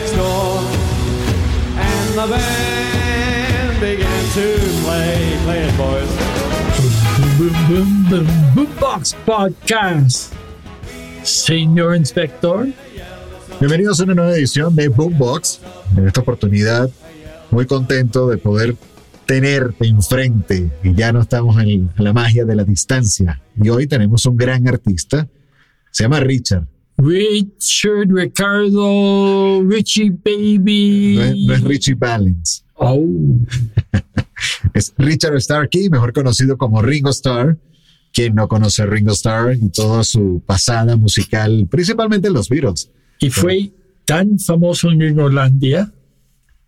next door. And the band began to play. Play it, boys. Boom, boom, boom, Boombox Podcast. Señor Inspector, Bienvenidos a una nueva edición de Boombox. En esta oportunidad, muy contento de poder tenerte enfrente y ya no estamos en, en la magia de la distancia. Y hoy tenemos un gran artista, se llama Richard. Richard, Ricardo, Richie Baby. No es, no es Richie Valens, Oh, es Richard Starkey, mejor conocido como Ringo Starr. Quien no conoce a Ringo Starr y toda su pasada musical, principalmente los Beatles. y fue tan famoso en Gringolandia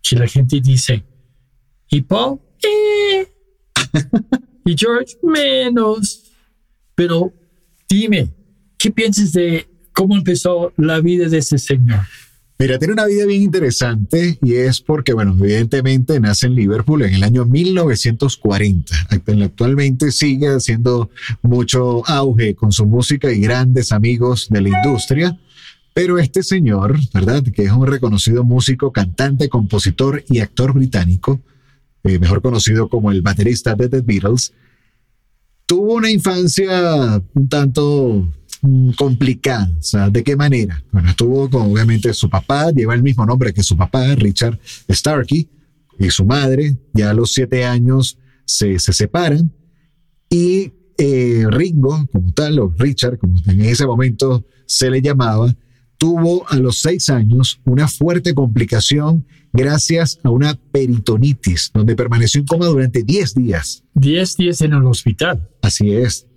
que la gente dice, ¿y Paul? Eh. y George, menos. Pero dime, ¿qué piensas de cómo empezó la vida de ese señor? Mira, tiene una vida bien interesante y es porque, bueno, evidentemente nace en Liverpool en el año 1940. Actualmente sigue haciendo mucho auge con su música y grandes amigos de la industria. Pero este señor, ¿verdad? Que es un reconocido músico, cantante, compositor y actor británico, eh, mejor conocido como el baterista de The Beatles, tuvo una infancia un tanto complicada. O sea, ¿de qué manera? Bueno, estuvo con obviamente su papá, lleva el mismo nombre que su papá, Richard Starkey, y su madre, ya a los siete años se, se separan, y eh, Ringo, como tal, o Richard, como en ese momento se le llamaba, tuvo a los seis años una fuerte complicación gracias a una peritonitis, donde permaneció en coma durante 10 días. Diez días en el hospital. Así es.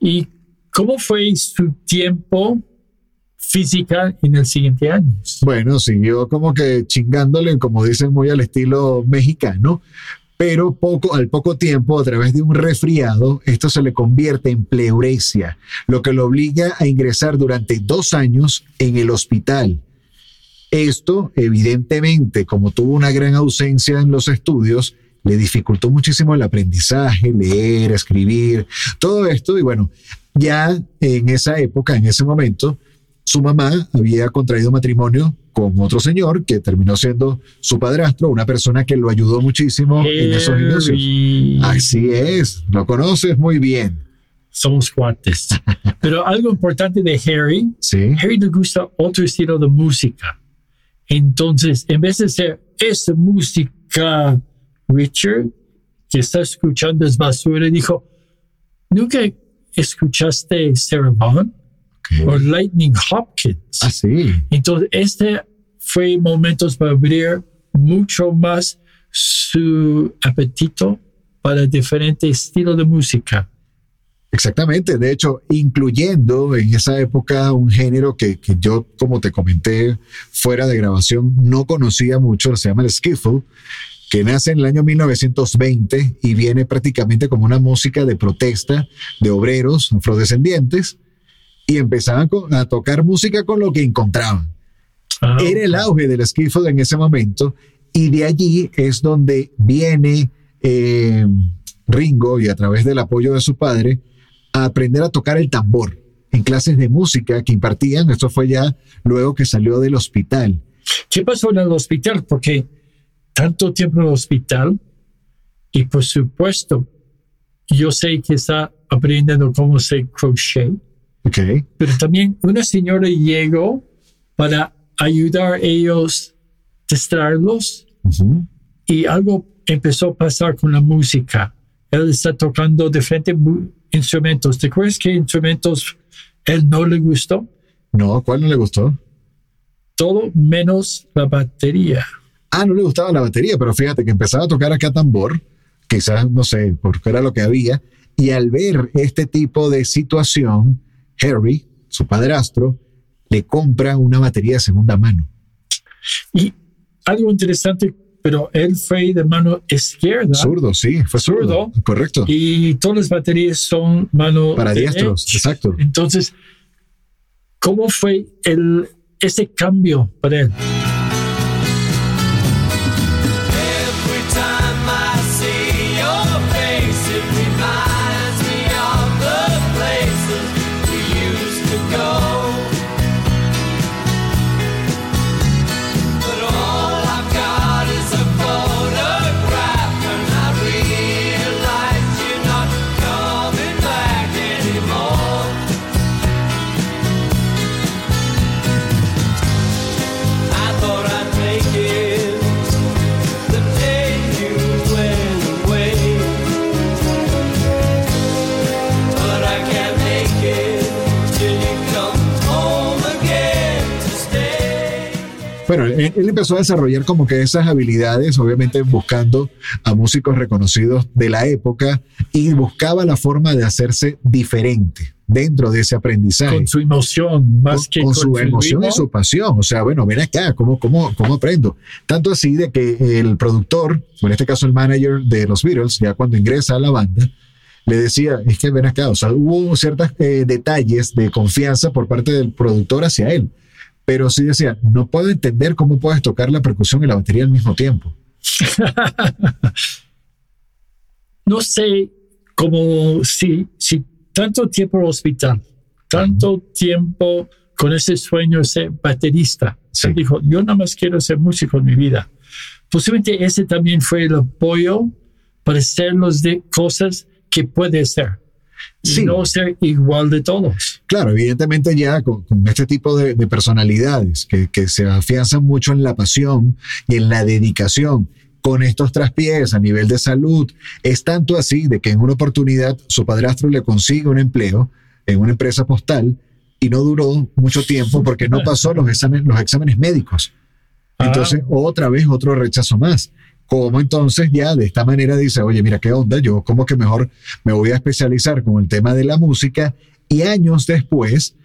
¿Y cómo fue su tiempo física en el siguiente año? Bueno, siguió como que chingándole, como dicen, muy al estilo mexicano, pero poco, al poco tiempo, a través de un resfriado, esto se le convierte en pleuresia, lo que lo obliga a ingresar durante dos años en el hospital. Esto, evidentemente, como tuvo una gran ausencia en los estudios, le dificultó muchísimo el aprendizaje, leer, escribir, todo esto. Y bueno, ya en esa época, en ese momento, su mamá había contraído matrimonio con otro señor que terminó siendo su padrastro, una persona que lo ayudó muchísimo en esos inicios. Así es, lo conoces muy bien. Somos cuates. Pero algo importante de Harry, Sí, Harry le gusta otro estilo de música. Entonces, en vez de ser esa música, Richard, que está escuchando es basura, dijo, ¿nunca escuchaste Sarah Vaughan o. Lightning Hopkins? Así. Entonces, este fue momentos para abrir mucho más su apetito para diferentes estilos de música. Exactamente, de hecho, incluyendo en esa época un género que, que yo, como te comenté, fuera de grabación, no conocía mucho, se llama el skiffle, que nace en el año 1920 y viene prácticamente como una música de protesta de obreros afrodescendientes y empezaban con- a tocar música con lo que encontraban. Ah, Era el auge del skiffle en ese momento y de allí es donde viene eh, Ringo y a través del apoyo de su padre a aprender a tocar el tambor en clases de música que impartían. Esto fue ya luego que salió del hospital. ¿Qué pasó en el hospital? Porque tanto tiempo en el hospital y por supuesto, yo sé que está aprendiendo cómo hacer crochet, Ok. pero también una señora llegó para ayudar a ellos distraerlos Ujú. y algo empezó a pasar con la música. Él está tocando diferentes instrumentos. ¿Te acuerdas qué instrumentos él no le gustó? No, ¿cuál no le gustó? todo menos la batería. Ah, no le gustaba la batería, pero fíjate que empezaba a tocar acá tambor, quizás, no sé, porque era lo que había, y al ver este tipo de situación, Harry, su padrastro, le compra una batería de segunda mano. Y algo interesante, pero él fue de mano izquierda. Zurdo, sí, fue zurdo. Zurdo. Correcto. Y todas las baterías son mano Para diestros, exacto. Entonces, ¿cómo fue el, ese cambio para él? Bueno, él, él empezó a desarrollar como que esas habilidades, obviamente buscando a músicos reconocidos de la época y buscaba la forma de hacerse diferente dentro de ese aprendizaje. Con su emoción, más con, que con con, su emoción y su pasión. O sea, bueno, ven acá, ¿cómo, cómo, ¿cómo aprendo? Tanto así de que el productor, o en este caso el manager de los Beatles, ya cuando ingresa a la banda, le decía, es que ven acá, o sea, hubo ciertos eh, detalles de confianza por parte del productor hacia él. Pero sí decía, no puedo entender cómo puedes tocar la percusión y la batería al mismo tiempo. no sé cómo si, si tanto tiempo en el hospital, tanto tiempo con ese sueño de ser baterista. Sí. Él dijo, yo nada más quiero ser músico en mi vida. Posiblemente ese también fue el apoyo para hacer de cosas que puede ser. Sí. no ser igual de todos. Claro, evidentemente ya con, con este tipo de, de personalidades que, que se afianzan mucho en la pasión y en la dedicación con estos traspiés a nivel de salud, es tanto así de que en una oportunidad su padrastro le consigue un empleo en una empresa postal y no duró mucho tiempo porque no pasó los exámenes, los exámenes médicos. Entonces, otra vez otro rechazo más. Como entonces ya de esta manera dice, oye, mira qué onda, yo como que mejor me voy a especializar con el tema de la música y años después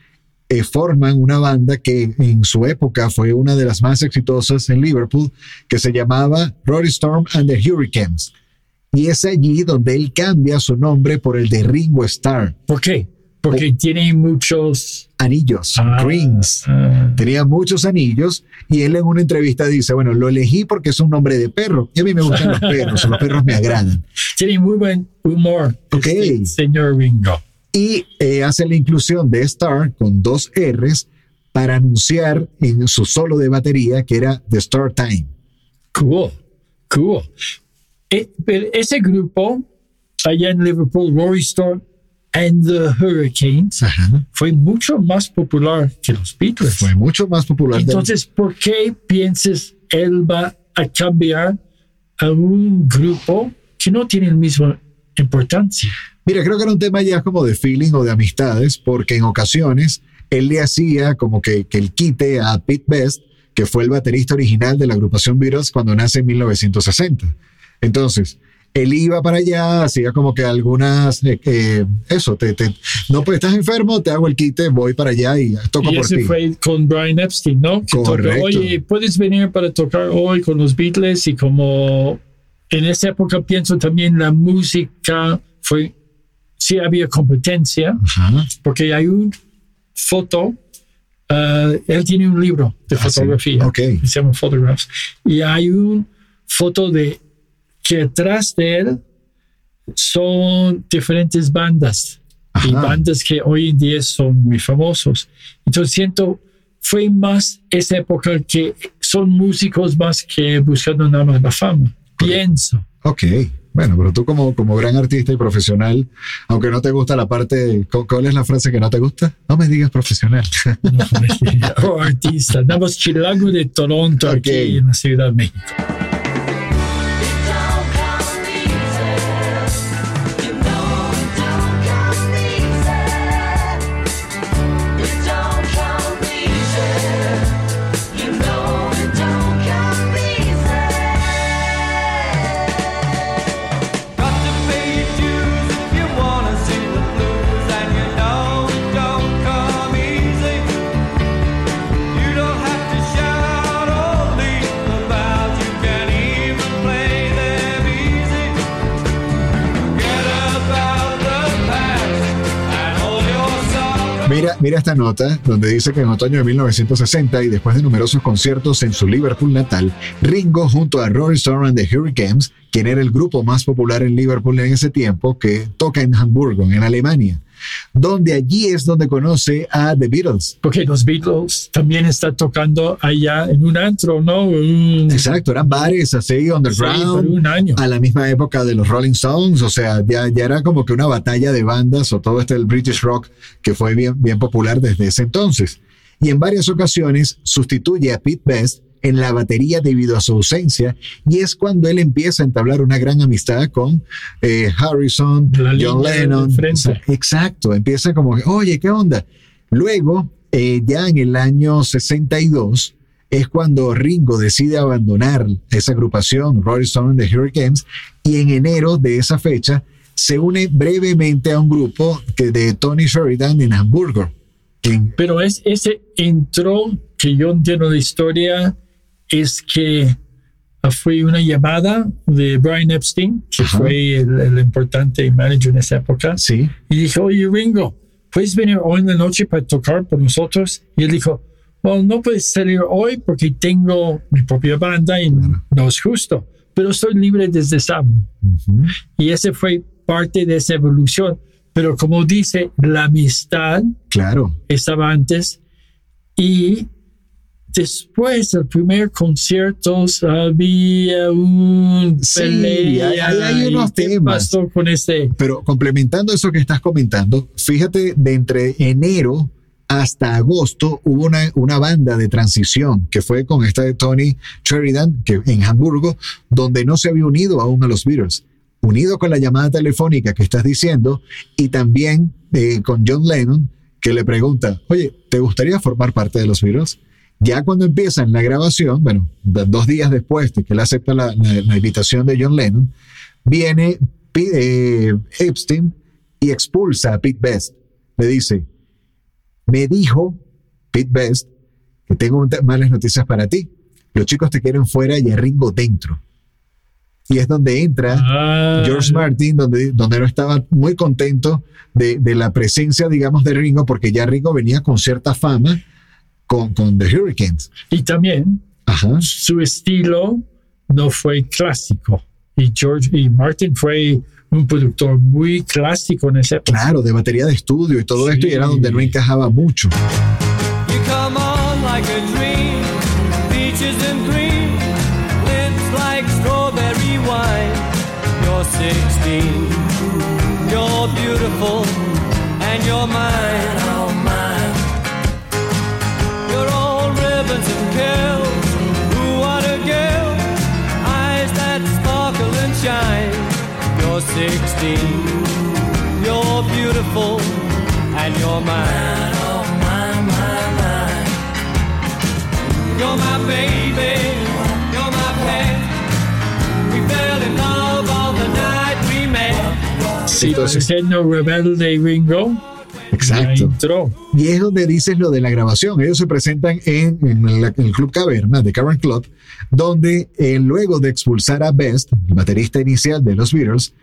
eh, forman una banda que en su época fue una de las más exitosas en Liverpool, que se llamaba Rory Storm and the Hurricanes. Y es allí donde él cambia su nombre por el de Ringo Starr, ¿Por qué? Porque tiene muchos anillos, ah, rings. ah, Tenía muchos anillos y él en una entrevista dice, bueno, lo elegí porque es un nombre de perro y a mí me gustan los perros, los perros me agradan. tiene muy buen humor. Ok. este señor Ringo. Y eh, hace la inclusión de Star con dos R's para anunciar en su solo de batería que era The Star Time. Cool, cool. Pero ese grupo allá en Liverpool, Rory Storm and the Hurricanes, Ajá. fue mucho más popular que los Beatles. Fue mucho más popular. Entonces, ¿por qué piensas él va a cambiar a un grupo que no tiene la misma importancia? Mira, creo que era un tema ya como de feeling o de amistades, porque en ocasiones él le hacía como que, que el quite a Pete Best, que fue el baterista original de la agrupación Beatles cuando nace en 1960. Entonces, él iba para allá, hacía como que algunas, eh, eso, te, te- no, pues estás enfermo, te hago el quite, voy para allá y toco Y por ese ti. fue con Brian Epstein, ¿no? Que Correcto. Oye, puedes venir para tocar hoy con los Beatles y como en esa época pienso también la música fue, sí había competencia, porque hay un foto, ah, él tiene un libro de Ah, sí. fotografía, Ok. que se llama Photographs, y hay un foto de que atrás de él son diferentes bandas y Ajá. bandas que hoy en día son muy famosos. Entonces siento, fue más esa época que son músicos más que buscando nada más la fama. Pienso. Ok. Bueno, pero tú como, como gran artista y profesional, aunque no te gusta la parte, ¿cu- ¿cuál es la frase que no te gusta? No me digas profesional. o Oh, artista. Nada más chilango de Toronto Ok. aquí en la Ciudad de México. Mira, esta nota donde dice que en otoño de 1960 y después de numerosos conciertos en su Liverpool natal, Ringo junto a Rory Stone and the Hurricanes, quien era el grupo más popular en Liverpool en ese tiempo, que toca en Hamburgo, en Alemania, donde allí es donde conoce a The Beatles. Porque los Beatles también están tocando allá en un antro, ¿no? Un- Exacto, eran bares así, Sí, underground, por un año. a la misma época de los Rolling Stones, o sea, ya, ya era como que una batalla de bandas o todo este del British Rock que fue bien, bien popular desde ese entonces. Y en varias ocasiones sustituye a Pete Best en la batería debido a su ausencia y es cuando él empieza a entablar una gran amistad con eh, Harrison, La John Lennon. Exacto, empieza como, oye, ¿qué onda? Luego, eh, ya en el año 62, es cuando Ringo decide abandonar esa agrupación, Rolling Stone and the Hurricanes, y en enero de esa fecha se une brevemente a un grupo que de Tony Sheridan en Hamburgo. En- Pero es ese entró que yo entiendo de historia es que ah, fue una llamada de Brian Epstein, que fue el, el importante manager en esa época, sí, y dijo, oye Ringo, ¿puedes venir hoy en la noche para tocar por nosotros? Y él dijo, well, no puedes salir hoy porque tengo mi propia banda y no es justo, pero estoy libre desde sábado. Y ese fue parte de esa evolución. Pero como dice, la amistad claro. estaba antes y después del primer concierto había un Sí, pelea. hay- hay- hay ¿Y unos temas. pasó con este? Pero complementando eso que estás comentando, fíjate, de entre enero hasta agosto hubo una, una banda de transición que fue con esta de Tony Sheridan que, en Hamburgo, donde no se había unido aún a los Beatles. Unido con la llamada telefónica que estás diciendo y también eh, con John Lennon que le pregunta, oye, ¿te gustaría formar parte de los Beatles? Ya cuando empiezan la grabación, bueno, dos días después de que él acepta la, la- la invitación de John Lennon, viene eh, Epstein y expulsa a Pete Best. Le dice, me dijo Pete Best que tengo malas noticias para ti. Los chicos te quieren fuera y a Ringo dentro. Y es donde entra Ah, George Martin, donde, donde no estaba muy contento de, de la presencia, digamos, de Ringo, porque ya Ringo venía con cierta fama con, con The Hurricanes. y también Ajá. su estilo no fue clásico. Y George y Martin fue un productor muy clásico en época. Claro, de batería de estudio y todo Sí. esto, y era donde no encajaba mucho. You come on like a dream, peaches and cream, lips like strawberry wine. You're 16, you're beautiful, and you're mine. You're 16, you're beautiful, and you're mine, oh my, my, my. You're my baby, you're my pet. We fell in love on the night we met. Sí, Entonces- el diseño rebelde Ringo ya Exacto. Y es donde dices lo de la grabación. Ellos se presentan en, en el, en el Club Caverna, de Cavern Club, donde eh, luego de expulsar a Best, el baterista inicial de los Beatles,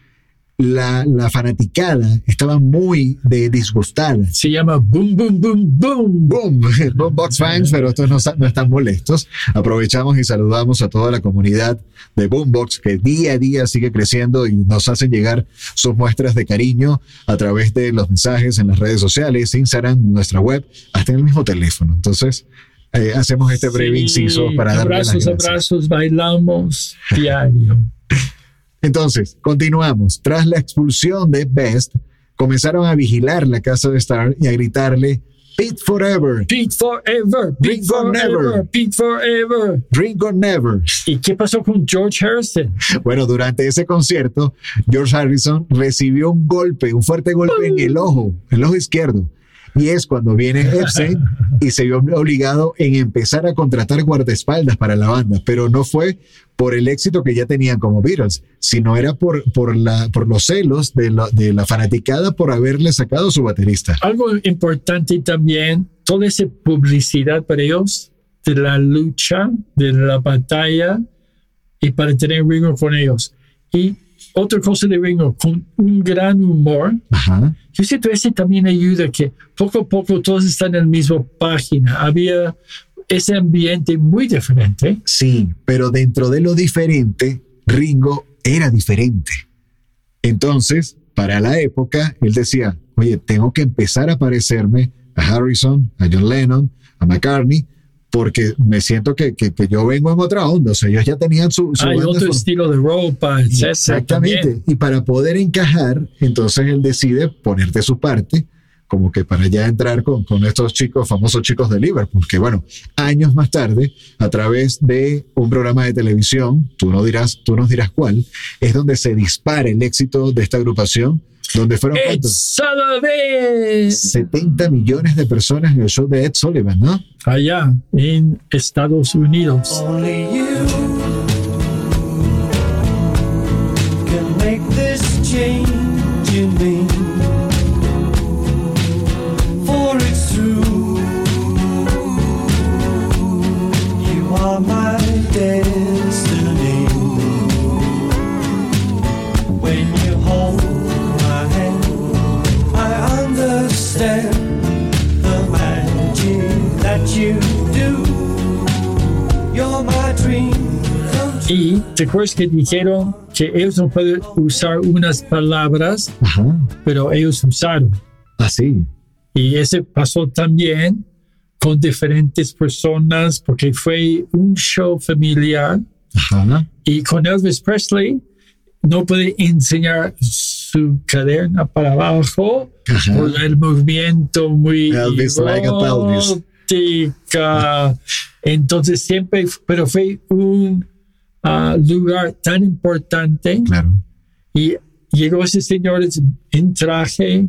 la, la fanaticada estaba muy de, disgustada. Se llama Boom, Boom, Boom, Boom. Boom, Boombox fans, pero estos no, no están molestos. Aprovechamos y saludamos a toda la comunidad de Boombox que día a día sigue creciendo y nos hacen llegar sus muestras de cariño a través de los mensajes en las redes sociales, Instagram, nuestra web, hasta en el mismo teléfono. Entonces, eh, hacemos este breve Sí, inciso para las Abrazos, abrazos, bailamos diario. Entonces, continuamos. Tras la expulsión de Best, comenzaron a vigilar la casa de Star y a gritarle Pete Forever, Pete forever, Pete forever, never. Pete forever. Drink or Never. ¿Y qué pasó con George Harrison? Bueno, durante ese concierto, George Harrison recibió un golpe, un fuerte golpe en el ojo, el ojo izquierdo. Y es cuando viene Epstein y se vio obligado en empezar a contratar guardaespaldas para la banda, pero no fue por el éxito que ya tenían como Beatles, sino era por, por, la, por los celos de la, de fanaticada por haberle sacado su baterista. Algo importante también, toda esa publicidad para ellos, de la lucha, de la batalla, y para tener Ringo con ellos. Y otra cosa de Ringo, con un gran humor. Ajá. Yo siento ese también ayuda que poco a poco todos están en la misma página. Había ese ambiente muy diferente. Sí, pero dentro de lo diferente, Ringo era diferente. Entonces, para la época, él decía, oye, tengo que empezar a parecerme a Harrison, a John Lennon, a McCartney, porque me siento que, que, que yo vengo en otra onda. O sea, ellos ya tenían su, su Hay banda otro estilo de ropa, etcétera. Exactamente. también. Y para poder encajar, entonces él decide poner de su parte, como que para ya entrar con, con estos chicos, famosos chicos de Liverpool, que bueno, años más tarde, a través de un programa de televisión, tú, no dirás, tú nos dirás cuál, es donde se dispara el éxito de esta agrupación, donde fueron ¿cuántos? It's Sullivan. 70 millones de personas en el show de Ed Sullivan, ¿no? Allá en Estados Unidos. Only you can make this change Y te acuerdas que dijeron que ellos no pueden usar unas palabras, Ajá. pero ellos usaron. Así. Y ese pasó también con diferentes personas porque fue un show familiar Ajá. y con Elvis Presley no puede enseñar su cadena para abajo Ajá. por el movimiento muy Elvis erótica. Entonces siempre, pero fue un ah, lugar tan importante Claro. y llegó ese señor en traje,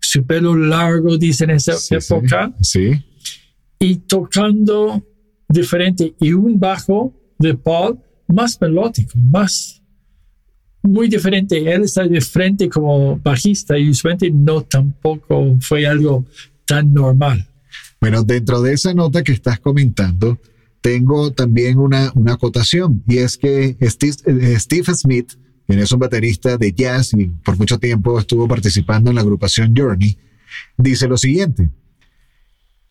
su pelo largo, dice en esa Sí, sí. época, Sí. y tocando diferente y un bajo de Paul más melódico, más muy diferente. Él está de frente como bajista y usualmente no tampoco fue algo tan normal. Bueno, dentro de esa nota que estás comentando, tengo también una, una acotación, y es que Steve, eh, Steve Smith, quien es un baterista de jazz y por mucho tiempo estuvo participando en la agrupación Journey, dice lo siguiente.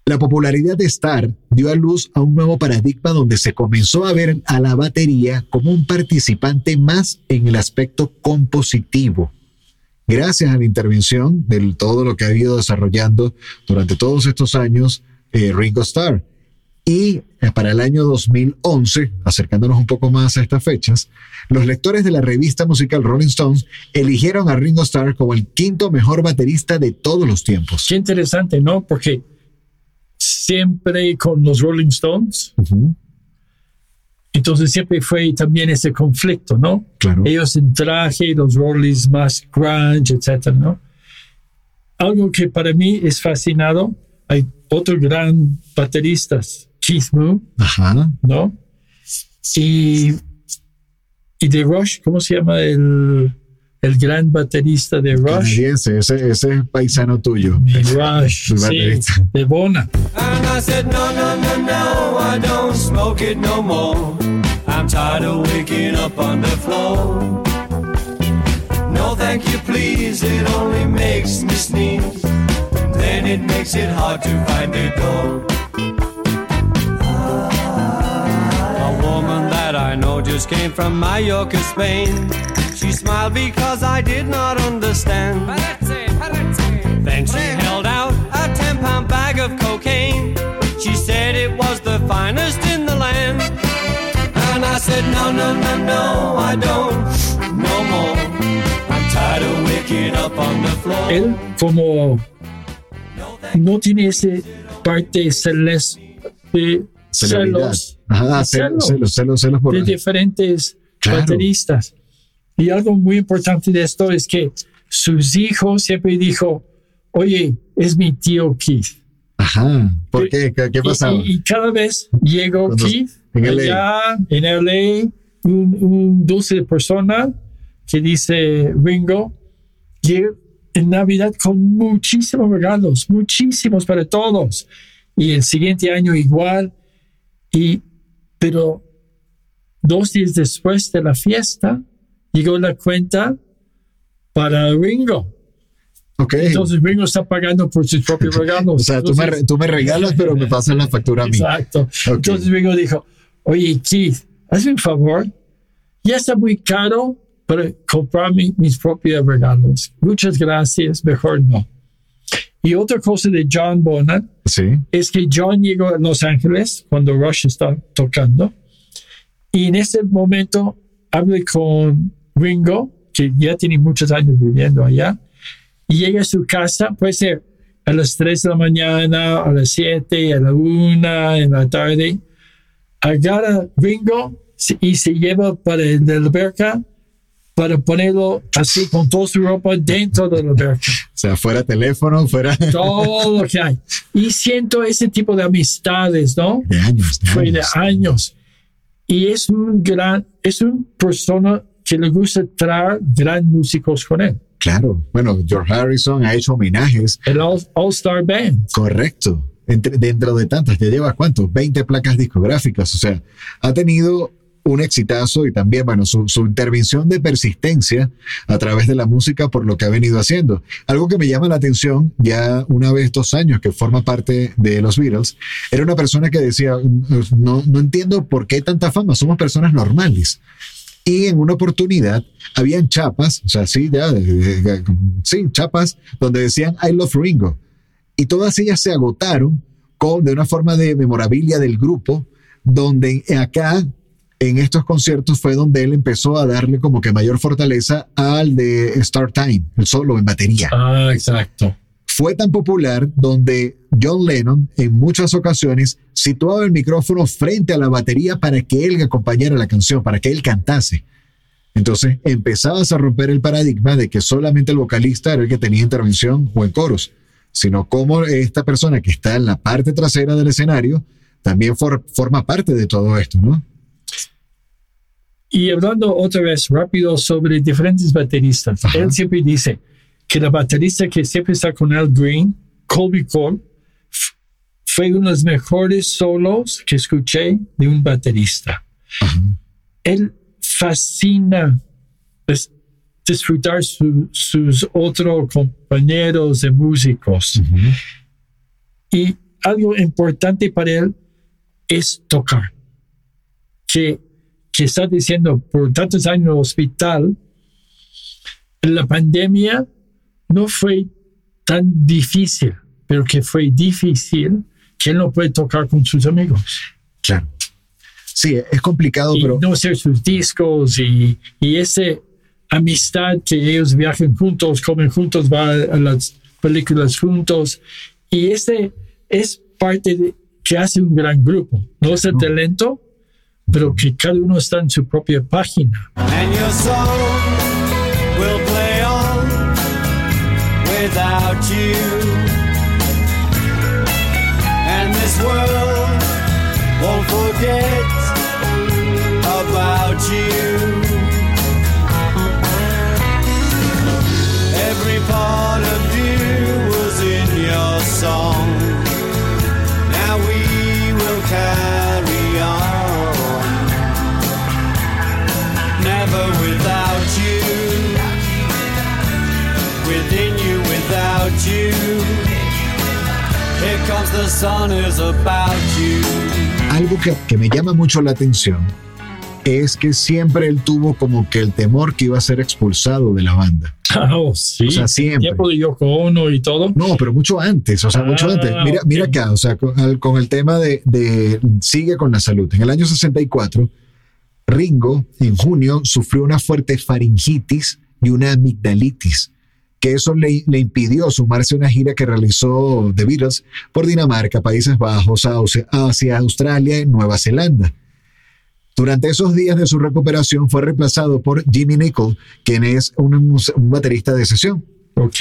La popularidad de Star dio a luz a un nuevo paradigma donde se comenzó a ver a la batería como un participante más en el aspecto compositivo gracias a la intervención de todo lo que ha ido desarrollando durante todos estos años eh, Ringo Starr. Y eh, para el año 2011, acercándonos un poco más a estas fechas, los lectores de la revista musical Rolling Stones eligieron a Ringo Starr como el quinto mejor baterista de todos los tiempos. Qué interesante, ¿no? Porque siempre con los Rolling Stones, Ujú, entonces siempre fue también ese conflicto, ¿no? Claro. Ellos en traje, los Rollins más grunge, etcétera, ¿no? Algo que para mí es fascinado, hay otro gran baterista, Keith Moon, Ajá. ¿no? Y, y de Rush, ¿cómo se llama el, el gran baterista de Rush? Canadiense, ese, ese es paisano tuyo. Y Rush, El sí, de Bona. And I said, no, no, no, no, I don't smoke it no more. I'm tired of waking up on the floor. No, thank you, please, it only makes me sneeze. Then it makes it hard to find a door. I came from Mallorca, Spain. She smiled because I did not understand. Then she held out a 10 pound bag of cocaine. She said it was the finest in the land. And I said, No, no, no, no, I don't, no more. I'm tired of waking up on the floor. Él como no tiene ese parte celeste de celos, Ajá, de celos, celos celos, celos, por... de diferentes Claro. bateristas. Y algo muy importante de esto es que sus hijos siempre dijo, oye, es mi tío Keith. Ajá. ¿Por qué? ¿Qué, qué pasaba? Y, y cada vez llegó Cuando- Keith en LA. allá en LA, un, un dulce persona que dice Ringo, llega en Navidad con muchísimos regalos, muchísimos para todos. Y el siguiente año igual. Y, pero dos días después de la fiesta, llegó la cuenta para Ringo. Ok. Entonces Ringo está pagando por sus propios regalos. o sea, tú me, Entonces- tú me regalas, pero me pasas la factura a mí. Exacto. Entonces Ringo dijo, oye Keith, hazme un favor, ya está muy caro para comprar mi- mis propios regalos. Muchas gracias, mejor no. Y otra cosa de John Bonham Sí. es que John llegó a Los Ángeles cuando Rush está tocando y en ese momento hablé con Ringo, que ya tiene muchos años viviendo allá, y llega a su casa, puede ser a las 3 de la mañana, a las 7, a la 1, en la tarde, agarra Ringo y se lleva para la alberca para ponerlo así con toda su ropa dentro de la alberca sea, fuera teléfono, fuera todo lo que hay. Y siento ese tipo de amistades, ¿no? de años. De Fue de años. años. Y es un gran, es una persona que le gusta traer gran músicos con él. Claro. Bueno, George Harrison ha hecho homenajes. El All, All-Star Band. Correcto. Entre- dentro de tantas, ya lleva cuánto? 20 placas discográficas. O sea, ha tenido un exitazo y también, bueno, su, su intervención de persistencia a través de la música por lo que ha venido haciendo. Algo que me llama la atención, ya una vez dos años que forma parte de los Beatles, era una persona que decía, no, no entiendo por qué tanta fama, somos personas normales. Y en una oportunidad habían chapas, o sea, sí, ya, sí, chapas, donde decían I love Ringo. Y todas ellas se agotaron con, de una forma de memorabilia del grupo, donde acá, en estos conciertos, fue donde él empezó a darle como que mayor fortaleza al de Start Time, el solo en batería Ah, exacto. fue tan popular donde John Lennon en muchas ocasiones situaba el micrófono frente a la batería para que él acompañara la canción, para que él cantase. Entonces empezabas a romper el paradigma de que solamente el vocalista era el que tenía intervención o en coros, sino como esta persona que está en la parte trasera del escenario también for- forma parte de todo esto, ¿no? Y hablando otra vez rápido sobre diferentes bateristas, Ajá. él siempre dice que la baterista que siempre está con Al Green, Colby Cole, fue uno de los mejores solos que escuché de un baterista. Él fascina es- disfrutar su- sus otros compañeros de músicos. Y algo importante para él es tocar. Que, que está diciendo por tantos años en el hospital, la pandemia no fue tan difícil, pero que fue difícil que él no puede tocar con sus amigos. Claro. Sí, es complicado, y pero no hacer sus discos y, y esa amistad que ellos viajan juntos, comen juntos, van a las películas juntos. Y ese es parte de, que hace un gran grupo. No es el talento, pero que cada uno está en su propia página. and your song will play on without you. And this world won't forget about you. You. Here comes the sun is about you. algo que, que me llama mucho la atención es que siempre él tuvo como que el temor que iba a ser expulsado de la banda. Oh, sí. O sea, siempre. Tiempo de Yoko Ono y todo. No, pero mucho antes, o sea, mucho Ah, antes. Mira, mira acá, o sea, con, al- con el tema de, de sigue con la salud. En el año 64, Ringo en junio sufrió una fuerte faringitis y una amigdalitis, que eso le, le impidió sumarse a una gira que realizó The Beatles por Dinamarca, Países Bajos, Asia, Australia y Nueva Zelanda. Durante esos días de su recuperación fue reemplazado por Jimmy Nicol, quien es un, un baterista de sesión. Ok.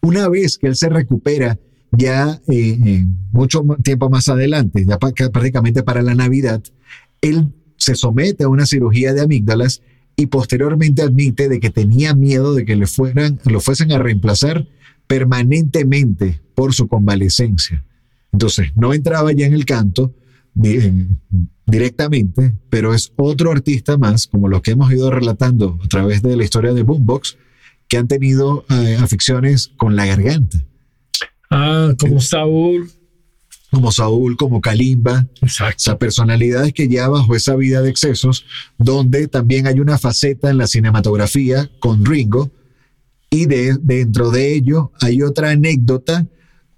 Una vez que él se recupera, ya eh, eh, mucho tiempo más adelante, ya prácticamente para la Navidad, él se somete a una cirugía de amígdalas y posteriormente admite de que tenía miedo de que le fueran, lo fuesen a reemplazar permanentemente por su convalecencia. Entonces, no entraba ya en el canto, directamente, pero es otro artista más, como los que hemos ido relatando a través de la historia de Boombox, que han tenido eh, aficiones con la garganta, Ah, como Saúl. Como Saúl, como Kalimba, o Exacto. sea, personalidades que ya bajo esa vida de excesos, donde también hay una faceta en la cinematografía con Ringo, y de, dentro de ello hay otra anécdota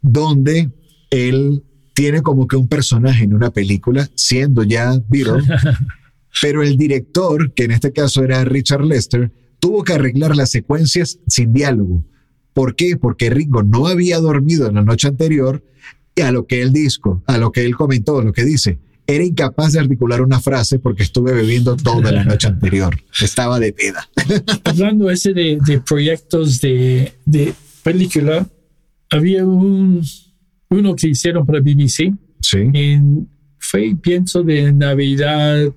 donde él tiene como que un personaje en una película, siendo ya Beatle, pero el director, que en este caso era Richard Lester, tuvo que arreglar las secuencias sin diálogo. ¿Por qué? Porque Ringo no había dormido en la noche anterior y a lo que él disco, a lo que él comentó, lo que dice, era incapaz de articular una frase porque estuve bebiendo toda la noche anterior. Estaba de peda. Hablando ese de, de proyectos de, de película, había un, uno que hicieron para BBC Sí. en, fue, pienso, de Navidad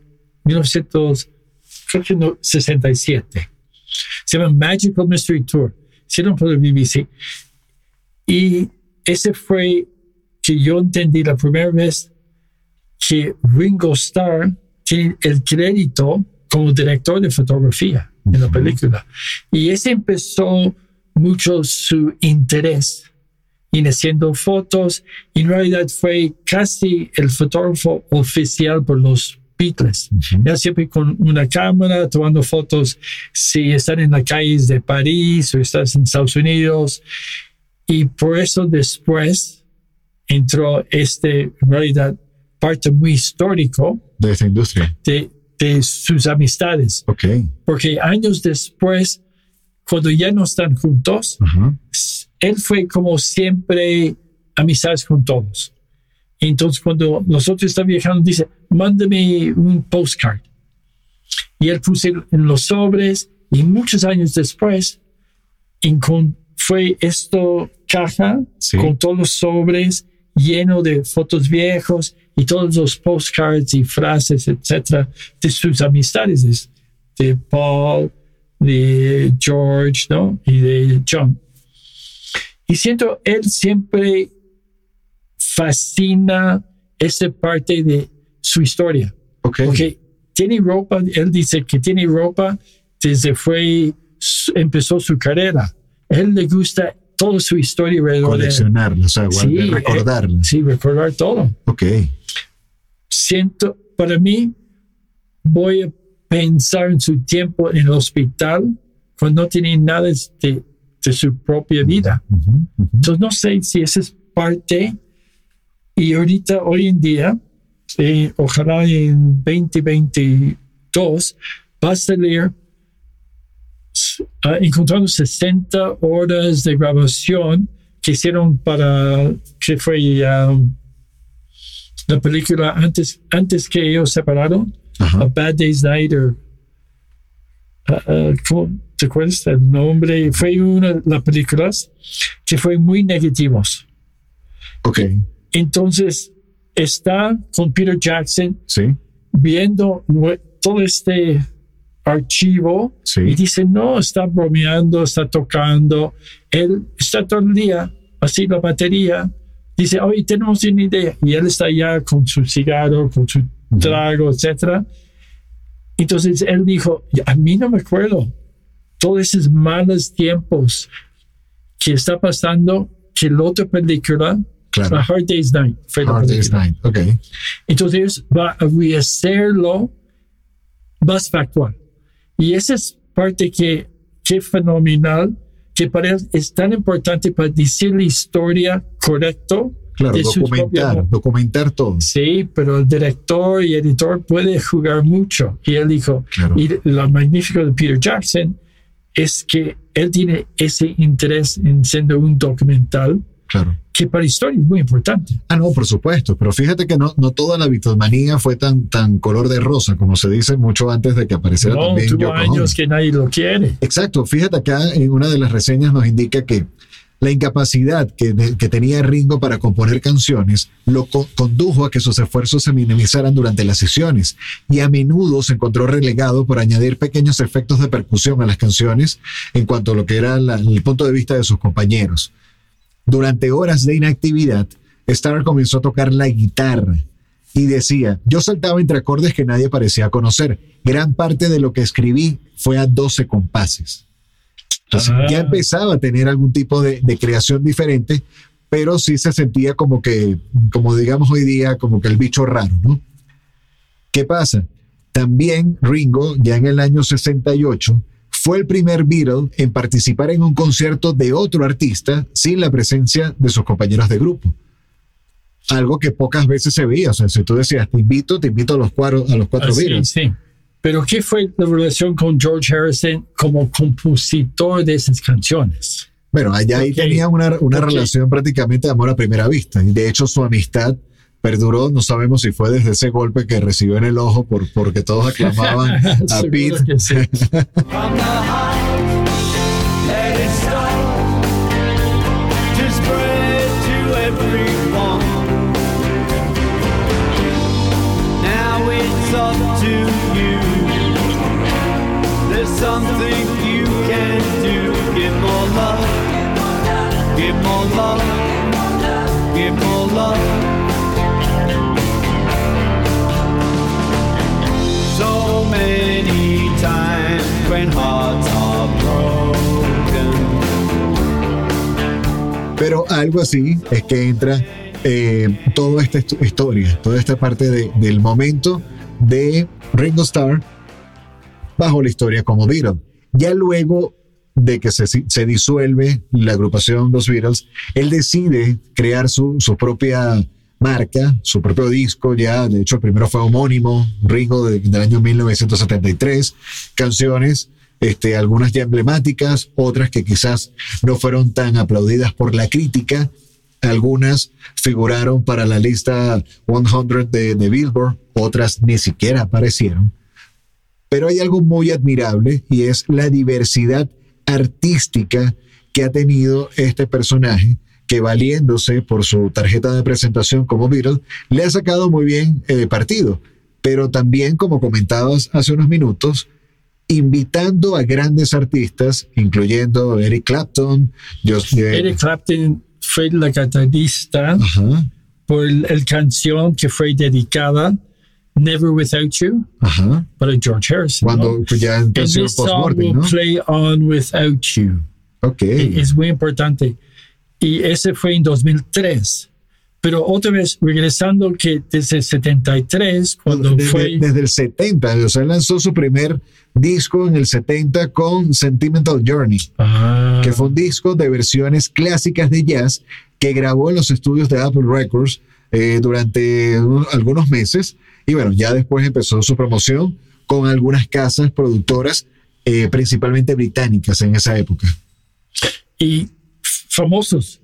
1967. Se llama Magical Mystery Tour. Hicieron para BBC. Y ese fue que yo entendí la primera vez que Ringo Starr tiene el crédito como director de fotografía en la película. Y ese empezó mucho su interés en haciendo fotos. Y en realidad fue casi el fotógrafo oficial por los Beatles. Ya siempre con una cámara tomando fotos si están en las calles de París o estás en Estados Unidos. Y por eso después entró este, en realidad, parte muy histórico De esta industria. de, de sus amistades. Ok. Porque años después, cuando ya no están juntos, Ajá. él fue como siempre amistades con todos. Entonces, cuando nosotros estamos viajando, dice, mándame un postcard. Y él puso en los sobres y muchos años después encon- fue esto caja Sí. con todos los sobres lleno de fotos viejos y todos los postcards y frases, etcétera, de sus amistades, de, Paul, de George, ¿no? Y de John. Y siento, él siempre fascina esa parte de su historia. Ok. Porque tiene ropa, él dice que tiene ropa desde fue, empezó su carrera. Él le gusta toda su historia alrededor de él. Coleccionarla, o sea, guardar- Sí, recordarla. eh, sí, recordar todo. Ok. Siento, para mí, voy a pensar en su tiempo en el hospital cuando no tiene nada de, de su propia vida. Ujú, ujú. Entonces, no sé si esa es parte. Y ahorita, hoy en día, eh, ojalá en 2022, va a salir ah, encontrando 60 horas de grabación que hicieron para que fue um, la película antes, antes que ellos separaron, Ajá. A Bad Day's Night o ah, ah, ¿cómo ¿te acuerdas del nombre? Fue una de las películas que fue muy negativos. Ok. Entonces, está con Peter Jackson Sí. viendo todo este archivo Sí. y dice, no, está bromeando, está tocando. Él está todo el día así la batería. Dice, oye, tenemos una idea. Y él está ya con su cigarro, con su trago, etcétera. Entonces él dijo, a mí no me acuerdo todos esos malos tiempos que está pasando que la otra película, Claro. A Hard Day's Night, fue la Hard Day's película. Night. Ok. Entonces va a rehacerlo más factual. Y esa es parte que, que fenomenal, que para él es tan importante para decir la historia correcto. Claro, de documentar, propias- documentar todo. Sí, pero el director y editor puede jugar mucho. Y él dijo, Claro. y lo magnífico de Peter Jackson es que él tiene ese interés en siendo un documental Claro. que para historia es muy importante. Ah, no, por supuesto, pero fíjate que no, no toda la Beatlemanía fue tan, tan color de rosa, como se dice mucho antes de que apareciera No, también tuvo Yoko años que nadie lo quiere. Exacto, fíjate acá en una de las reseñas nos indica que la incapacidad que, tenía Ringo para componer canciones lo co- condujo a que sus esfuerzos se minimizaran durante las sesiones y a menudo se encontró relegado por añadir pequeños efectos de percusión a las canciones en cuanto a lo que era la- el punto de vista de sus compañeros. Durante horas de inactividad, Starr comenzó a tocar la guitarra y decía, yo saltaba entre acordes que nadie parecía conocer. Gran parte de lo que escribí fue a 12 compases. Entonces Ah. ya empezaba a tener algún tipo de, de creación diferente, pero sí se sentía como que, como digamos hoy día, como que el bicho raro, ¿no? ¿Qué pasa? También Ringo, ya en el año 68, fue el primer Beatle en participar en un concierto de otro artista sin la presencia de sus compañeros de grupo. Algo que pocas veces se veía. O sea, si tú decías, te invito, te invito a los cuatro, a los cuatro Ah, sí, Beatles. sí. Pero ¿qué fue la relación con George Harrison como compositor de esas canciones? Bueno, allá ahí Ok. tenía una, una relación prácticamente de amor a primera vista. Y de hecho, su amistad perduró. No sabemos si fue desde ese golpe que recibió en el ojo por, porque todos aclamaban a Pete. Pero algo así es que entra eh, toda esta histo- historia, toda esta parte de- del momento de Ringo Starr bajo la historia como Beatle. Ya luego de que se, se disuelve la agrupación Los Beatles, él decide crear su, su propia marca, su propio disco, ya de hecho el primero fue homónimo, Ringo de- del año 1973, canciones, este, algunas ya emblemáticas, otras que quizás no fueron tan aplaudidas por la crítica, algunas figuraron para la lista 100 de, de Billboard, otras ni siquiera aparecieron. Pero hay algo muy admirable y es la diversidad artística que ha tenido este personaje que valiéndose por su tarjeta de presentación como Beatle, le ha sacado muy bien eh, partido. Pero también, como comentabas hace unos minutos, invitando a grandes artistas, incluyendo Eric Clapton, Jos- eh, Eric Clapton fue la catalista Ajá, por el, el canción que fue dedicada Never Without You ajá. para George Harrison. Cuando ¿no? pues, ya And this song will ¿no? play on without you. Ok. Es muy importante. Y ese fue en 2003. Pero otra vez, regresando que desde el 73, cuando desde, fue... desde el 70, o sea, lanzó su primer disco en el 70 con Sentimental Journey, Ah, que fue un disco de versiones clásicas de jazz que grabó en los estudios de Apple Records eh, durante un- algunos meses. Y bueno, ya después empezó su promoción con algunas casas productoras, eh, principalmente británicas en esa época. y famosos.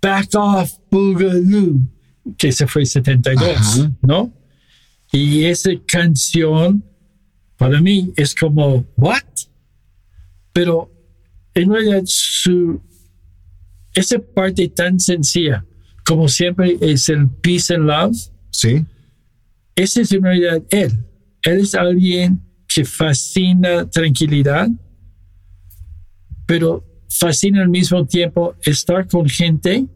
Back Off Boogaloo, que se fue en 72, Ajá. ¿no? Y esa canción, para mí, es como, ¿what? Pero en realidad, su, esa parte tan sencilla, como siempre, es el peace and love. ¿Sí? Ese es en realidad él. Él es alguien que fascina tranquilidad, pero fascina al mismo tiempo estar con gente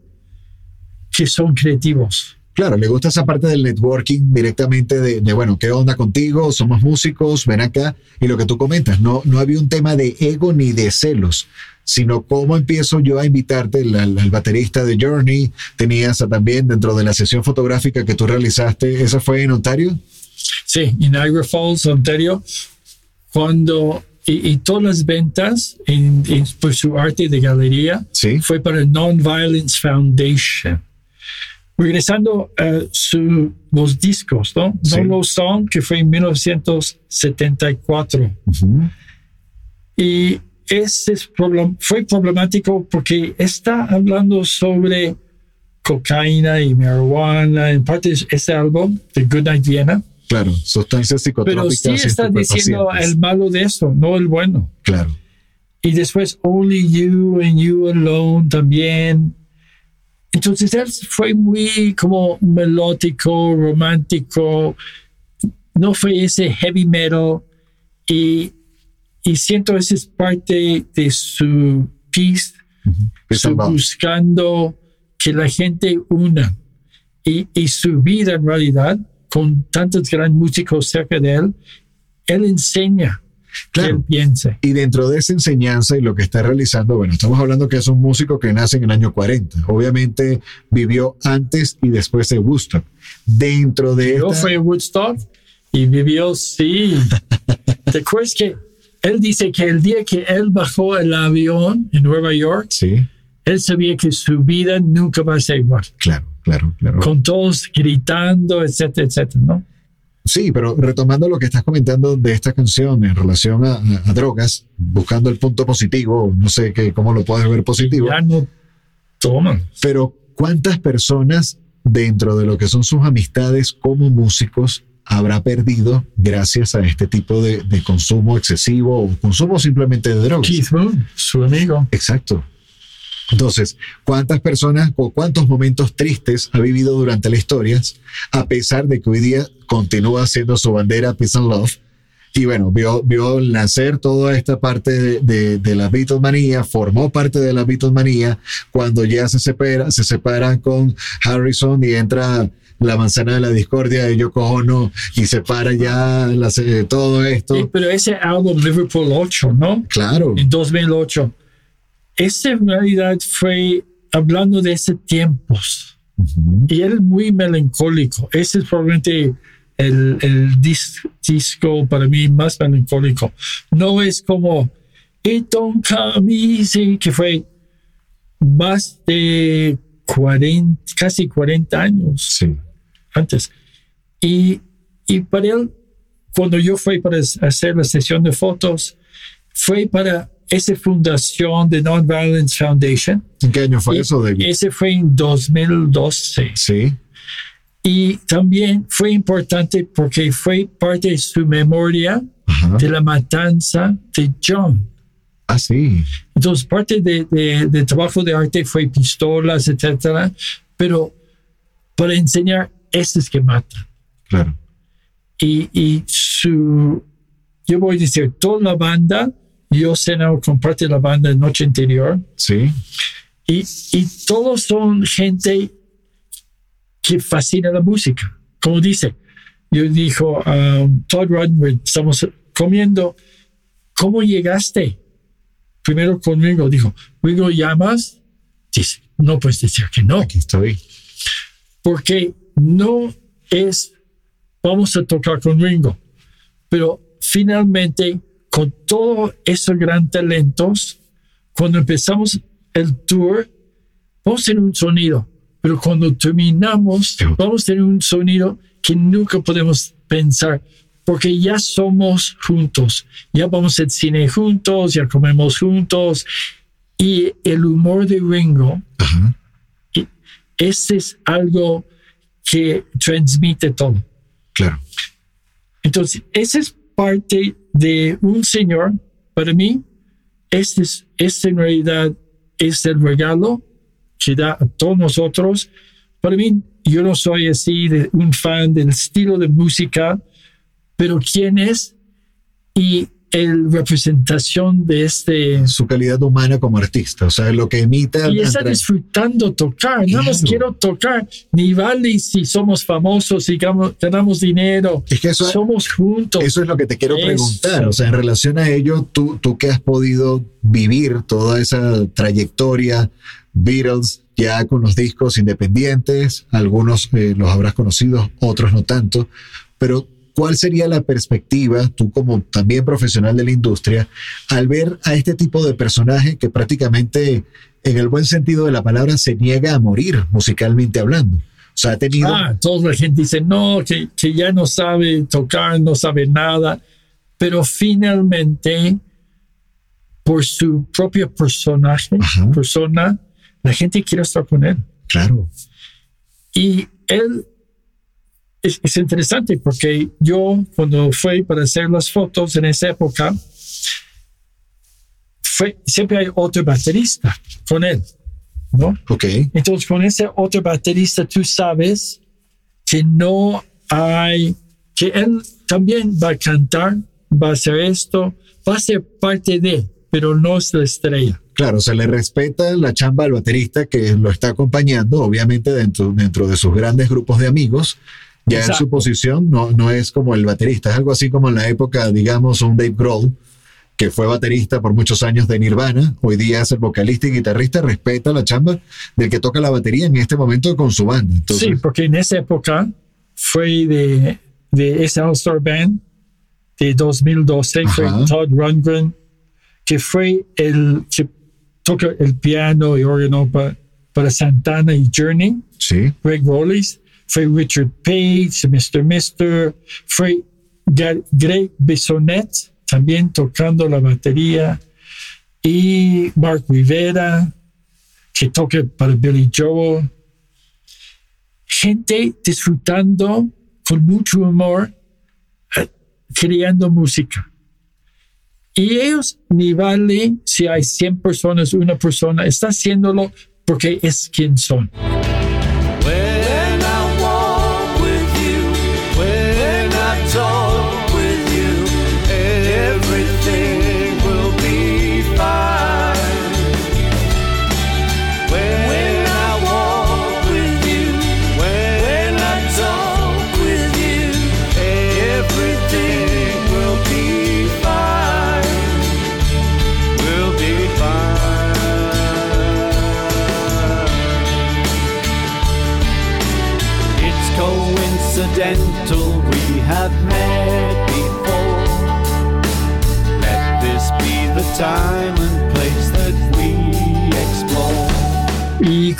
que son creativos. Claro, le gusta esa parte del networking directamente de, de, bueno, ¿qué onda contigo? Somos músicos, ven acá. Y lo que tú comentas, no, no había un tema de ego ni de celos, sino cómo empiezo yo a invitarte, al, baterista de Journey, tenías también dentro de la sesión fotográfica que tú realizaste, ¿esa fue en Ontario? Sí, en Niagara Falls, Ontario, cuando, y, y todas las ventas en, en- por su arte de galería Sí. fue para Nonviolence Foundation. Regresando a su, los discos, ¿no? Sí. No Song, que fue en 1974. Ujú. Y ese es problem- fue problemático porque está hablando sobre cocaína y marihuana. En parte, es ese álbum de Goodnight Vienna. Claro, sustancias Pero psicotrópicas. sí y está diciendo el malo de eso, no el bueno. Claro. Y después Only You and You Alone también. Entonces él fue muy como melódico, romántico. No fue ese heavy metal. Y, y siento esa es parte de su piece, and love. buscando que la gente una. Y, y su vida en realidad con tantos grandes músicos cerca de él, él enseña que Claro. él piense. Y dentro de esa enseñanza y lo que está realizando, bueno, estamos hablando que es un músico que nace en el año 40. Obviamente vivió antes y después de Woodstock. Dentro de Yo esta- fui a Woodstock y vivió, sí. ¿Te acuerdas que él dice que el día que él bajó el avión en Nueva York, Sí, él sabía que su vida nunca va a ser igual, claro, claro, claro. con todos gritando, etcétera, etcétera, ¿no? Sí, pero retomando lo que estás comentando de esta canción en relación a, drogas, buscando el punto positivo, no sé qué, cómo lo puedes ver positivo, Ya no toman. pero ¿cuántas personas dentro de lo que son sus amistades como músicos habrá perdido gracias a este tipo de, de consumo excesivo o consumo simplemente de drogas? Keith Moon, su amigo. Exacto. Entonces, ¿cuántas personas o cuántos momentos tristes ha vivido durante la historia, a pesar de que hoy día continúa siendo su bandera Peace and Love? Y bueno, vio, vio nacer toda esta parte de, de, de la Beatlemanía, formó parte de la Beatlemanía, cuando ya se separa, se separan con Harrison y entra la manzana de la discordia de Yoko Ono y separa ya eh, todo esto. Sí, pero ese álbum Liverpool 8, ¿no? Claro, En 2008. En realidad fue hablando de ese tiempos. Y él muy melancólico. Ese es probablemente el, el dis- disco para mí más melancólico. No es como It Don't Come Easy, que fue más de 40, casi 40 años sí, antes. Y, y para él, cuando yo fui para hacer la sesión de fotos, fue para esa fundación de Nonviolence Foundation. ¿en qué año fue eso, David? Ese fue en 2012. Sí, Y también fue importante porque fue parte de su memoria ajá. de la matanza de John. Ah, sí. Entonces, parte de, de- de trabajo de arte fue pistolas, etcétera, pero para enseñar estos que matan. Claro. y, y su, yo voy a decir, toda la banda, yo cenado con parte de la banda la noche anterior, Sí. y, y todos son gente que fascina la música. Como dice, yo dijo, um, Todd Rundgren, estamos comiendo, ¿cómo llegaste? Primero conmigo, dijo, Ringo, ¿llamas? Dice, no puedes decir que no Aquí estoy. porque no es vamos a tocar con Ringo, pero finalmente con todos esos grandes talentos, cuando empezamos el tour, vamos a tener un sonido, pero cuando terminamos, vamos a tener un sonido que nunca podemos pensar, porque ya somos juntos, ya vamos al cine juntos, ya comemos juntos, y el humor de Ringo Ajá. ese es algo que transmite todo. Claro. Entonces, esa es parte de un señor. Para mí, este, es, este en realidad es el regalo que da a todos nosotros. Para mí, yo no soy así de un fan del estilo de música, pero quién es y el representación de este Su calidad humana como artista. O sea, lo que emita. y está disfrutando tocar. Nada más Claro. quiero tocar. Ni vale si somos famosos, si ganamos dinero. Es que eso- somos juntos. Eso es lo que te quiero Eso. preguntar. O sea, en relación a ello, tú, tú que has podido vivir toda esa trayectoria, Beatles, ya con los discos independientes, algunos eh, los habrás conocido, otros no tanto, pero ¿cuál sería la perspectiva, tú como también profesional de la industria, al ver a este tipo de personaje que prácticamente, en el buen sentido de la palabra, se niega a morir musicalmente hablando? O sea, ha tenido... Ah, toda la gente dice, no, que, que ya no sabe tocar, no sabe nada. Pero finalmente, por su propio personaje, Ajá. persona, la gente quiere estar con él. Claro, Y él es, es interesante porque yo cuando fui para hacer las fotos en esa época, fue, siempre hay otro baterista con él, ¿no? ok, Entonces con ese otro baterista tú sabes que no hay, que él también va a cantar, va a hacer esto, va a ser parte de, pero no es la estrella. Claro, se le respeta la chamba al baterista que lo está acompañando, obviamente dentro, dentro de sus grandes grupos de amigos, Ya en su Exacto. posición no, no es como el baterista, es algo así como en la época, digamos, un Dave Grohl, que fue baterista por muchos años de Nirvana, hoy día es el vocalista y guitarrista, respeta la chamba del que toca la batería en este momento con su banda. Entonces, sí, porque en esa época fue de, de ese All-Star Band de 2012, fue. Todd Rundgren, que fue el que toca el piano y órgano pa- para Santana y Journey. sí, Greg Rollis, fue Richard Page, Mr. Mister, fue Greg Bessonet también tocando la batería y Mark Rivera que toca para Billy Joel. Gente disfrutando con mucho humor, eh, creando música. Y ellos ni vale si hay 100 personas, una persona, está haciéndolo porque es quien son.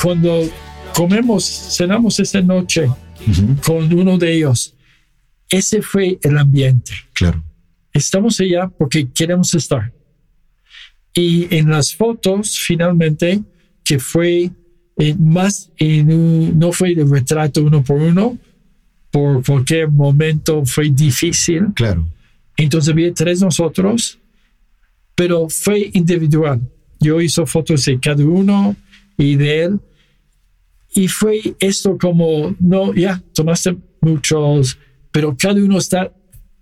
Cuando comemos, cenamos esa noche con uno de ellos, ese fue el ambiente. claro. Estamos allá porque queremos estar. Y en las fotos, finalmente, que fue eh, más en un- no fue de retrato uno por uno, por cualquier momento fue difícil. Claro, Entonces había tres nosotros, pero fue individual. Yo hice fotos de cada uno y de él. Y fue esto como, no, ya, tomaste muchos, pero cada uno está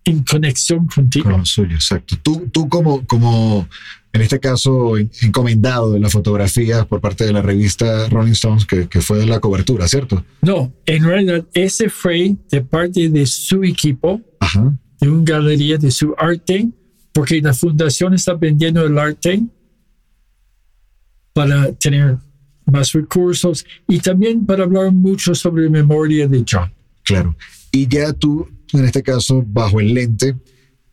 en conexión contigo. con lo suyo, exacto. Tú, tú como, como, en este caso, en- encomendado de la fotografía por parte de la revista Rolling Stones, que, que fue de la cobertura, ¿cierto? No, en realidad ese fue de parte de su equipo, Ajá, de una galería de su arte, porque la fundación está vendiendo el arte para tener más recursos y también para hablar mucho sobre memoria de John. claro. Y ya tú, en este caso, bajo el lente,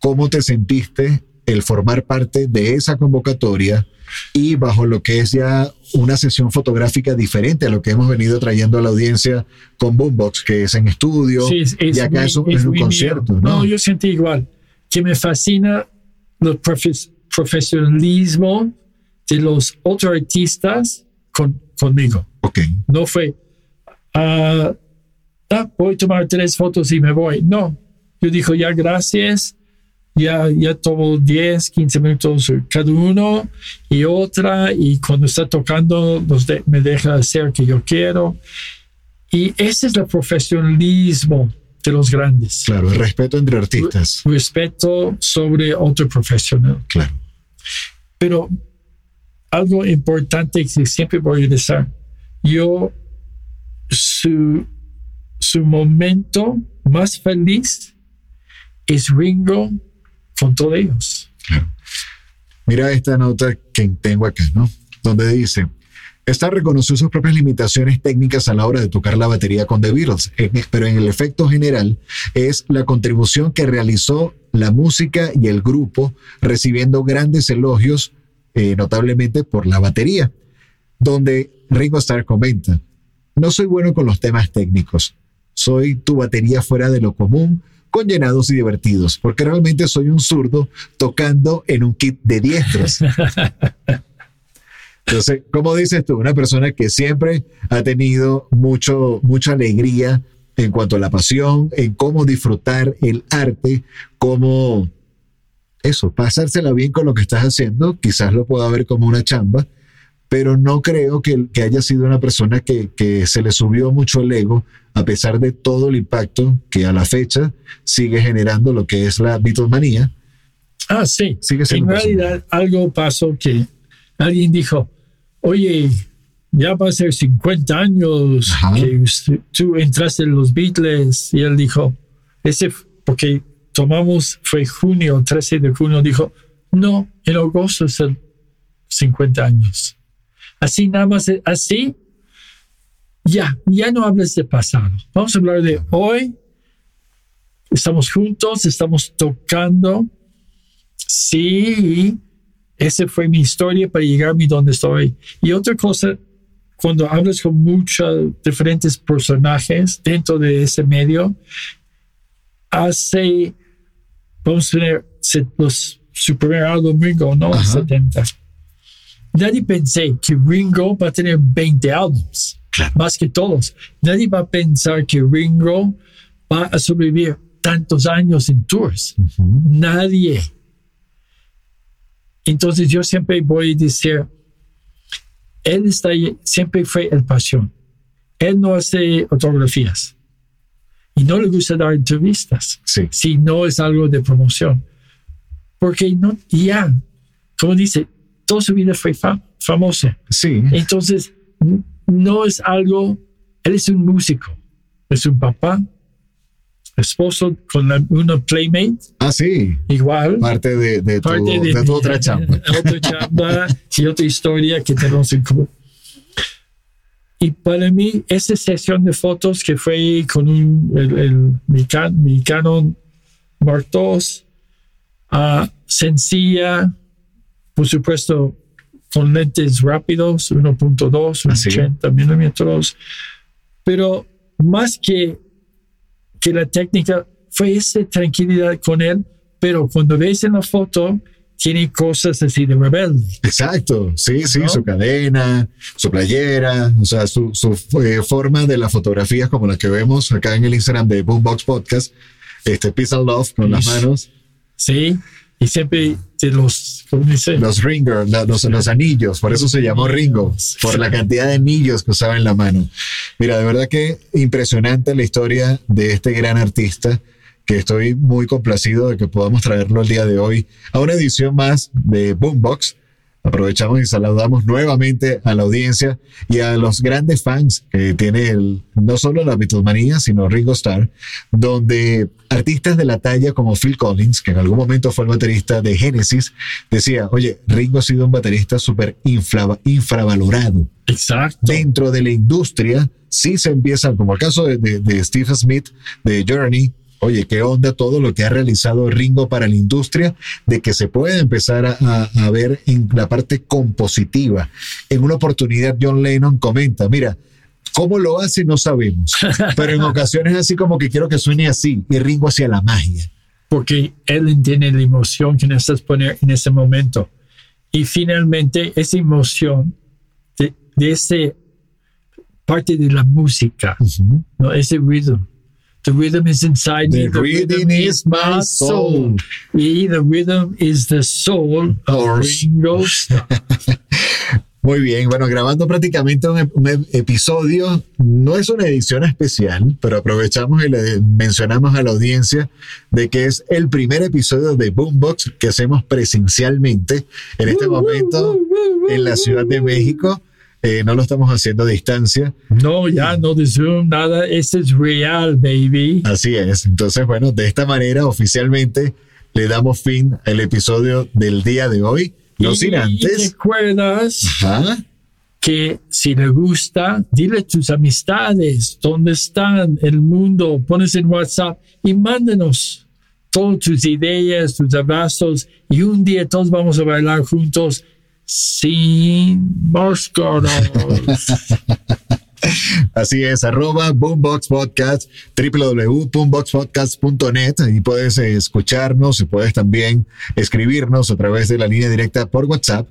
¿cómo te sentiste el formar parte de esa convocatoria y bajo lo que es ya una sesión fotográfica diferente a lo que hemos venido trayendo a la audiencia con Boombox, que es en estudio, Sí, es, es y acá muy- es un, es un concierto, mío. ¿no? yo sentí igual, que me fascina el profes- profesionalismo de los otros artistas con, conmigo. Ok, No fue, ah, ah, voy a tomar tres fotos y me voy. No, yo dijo, ya gracias, ya, ya tomo 10, 15 minutos cada uno y otra, y cuando está tocando los de- me deja hacer que yo quiero. Y ese es el profesionalismo de los grandes. claro, el respeto entre artistas, Respeto sobre otro profesional. claro. Pero algo importante que siempre voy a regresar, yo, su, su momento más feliz es Ringo con todos ellos. Mira esta nota que tengo acá, ¿no? Donde dice, Esta reconoció sus propias limitaciones técnicas a la hora de tocar la batería con The Beatles, en- pero en el efecto general es la contribución que realizó la música y el grupo, recibiendo grandes elogios, eh, notablemente por la batería, donde Ringo Starr comenta, no soy bueno con los temas técnicos, soy tu batería fuera de lo común, con llenados y divertidos, porque realmente soy un zurdo tocando en un kit de diestros. Entonces, como dices tú, una persona que siempre ha tenido mucho, mucha alegría en cuanto a la pasión, en cómo disfrutar el arte, cómo eso, pasársela bien con lo que estás haciendo, quizás lo pueda ver como una chamba, pero no creo que, que haya sido una persona que, que se le subió mucho el ego, a pesar de todo el impacto que a la fecha sigue generando lo que es la Beatlemanía. Ah, sí. Sigue siendo en realidad algo pasó que alguien dijo, oye, ya va a ser 50 años Ajá. que usted- tú entraste en los Beatles. Y él dijo, ese, porque tomamos, fue junio, 13 de junio, dijo, no, en agosto es el 50 años. Así nada más, así, ya, ya no hables de pasado. Vamos a hablar de hoy. Estamos juntos, estamos tocando. Sí, esa fue mi historia para llegar a donde estoy. Y otra cosa, cuando hablas con muchos diferentes personajes dentro de ese medio, hace, vamos a ver, se- los, su primer álbum Ringo, ¿no? Ajá. 70. Nadie pensé que Ringo va a tener 20 álbumes, Claro. más que todos. Nadie va a pensar que Ringo va a sobrevivir tantos años en tours. Nadie. Entonces yo siempre voy a decir, él está ahí, siempre fue el pasión. Él no hace fotografías y no le gusta dar entrevistas Sí. si no es algo de promoción. Porque no, ya, como dice, toda su vida fue fa- famosa. Sí. Entonces, no es algo, él es un músico, es un papá, esposo con la- una playmate, Ah, sí. igual. Parte de, de tu, parte de tu otra chamba. otra chamba y otra historia que tenemos en común. Y para mí, esa sesión de fotos que fue con un, el, el, mi, Can- mi Canon Mark II, ah, sencilla, por supuesto, con lentes rápidos, 1.2, Así. 80 milímetros, pero más que, que la técnica, fue esa tranquilidad con él, pero cuando ves en la foto, tiene cosas así de rebelde. Exacto, sí, sí, ¿No? su cadena, su playera, o sea, su, su eh, forma de las fotografías como la que vemos acá en el Instagram de Boombox Podcast, este Peace and Love con las Ish. manos, ¿sí? Y siempre de los, ¿cómo dice? los ringer, la- los, los anillos, por eso se llamó Ringo, por la cantidad de anillos que usaba en la mano. Mira, de verdad que impresionante la historia de este gran artista que estoy muy complacido de que podamos traerlo el día de hoy a una edición más de Boombox. Aprovechamos y saludamos nuevamente a la audiencia y a los grandes fans que tiene el, no solo la Beatlemanía, sino Ringo Starr, donde artistas de la talla como Phil Collins, que en algún momento fue el baterista de Genesis, decía, oye, Ringo ha sido un baterista súper infra- infravalorado Exacto. dentro de la industria sí se empieza, como el caso de, de- de Steve Smith de Journey, oye, qué onda todo lo que ha realizado Ringo para la industria, de que se puede empezar a, a- a ver en la parte compositiva. En una oportunidad John Lennon comenta, mira, ¿cómo lo hace? No sabemos, pero en ocasiones así como que quiero que suene así, y Ringo hacia la magia. porque él entiende la emoción que necesitas poner en ese momento. Y finalmente, esa emoción de, de ese parte de la música, ¿no? ese rhythm. The rhythm is inside The me. rhythm is my soul. Y the rhythm is the soul of. Ringo Starr. Muy bien, bueno, grabando prácticamente un, un ep- episodio, no es una edición especial, pero aprovechamos y le mencionamos a la audiencia de que es el primer episodio de Boombox que hacemos presencialmente en este momento en la Ciudad de México. Eh, no lo estamos haciendo a distancia, No, ya no de Zoom, nada. Ese es real, baby. así es. Entonces, bueno, de esta manera oficialmente le damos fin al episodio del día de hoy. No sin Y antes. recuerdas Ajá. que si le gusta, dile a tus amistades dónde están, el mundo, pones en WhatsApp y mándanos todas tus ideas, tus abrazos y un día todos vamos a bailar juntos sin máscaras. Así es, arroba Boombox Podcast, www.boomboxpodcast.net. Ahí puedes eh, escucharnos y puedes también escribirnos a través de la línea directa por WhatsApp.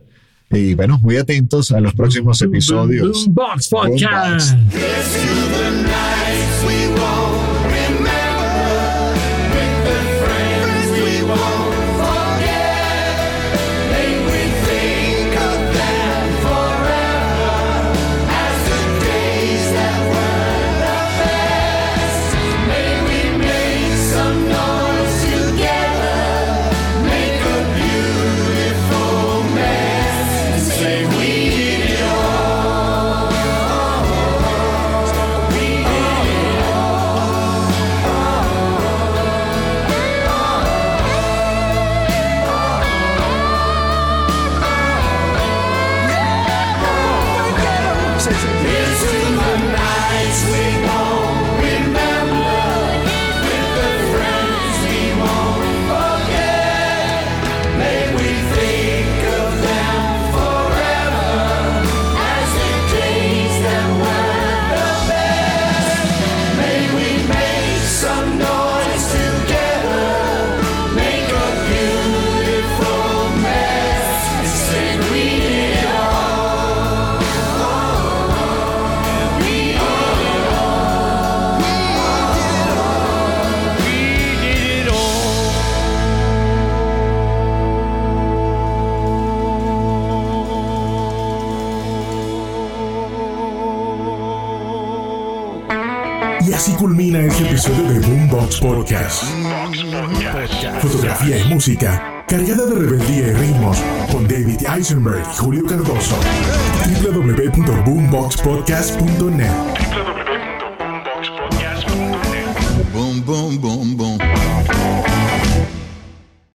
Y bueno, muy atentos a los próximos episodios. Boombox Podcast.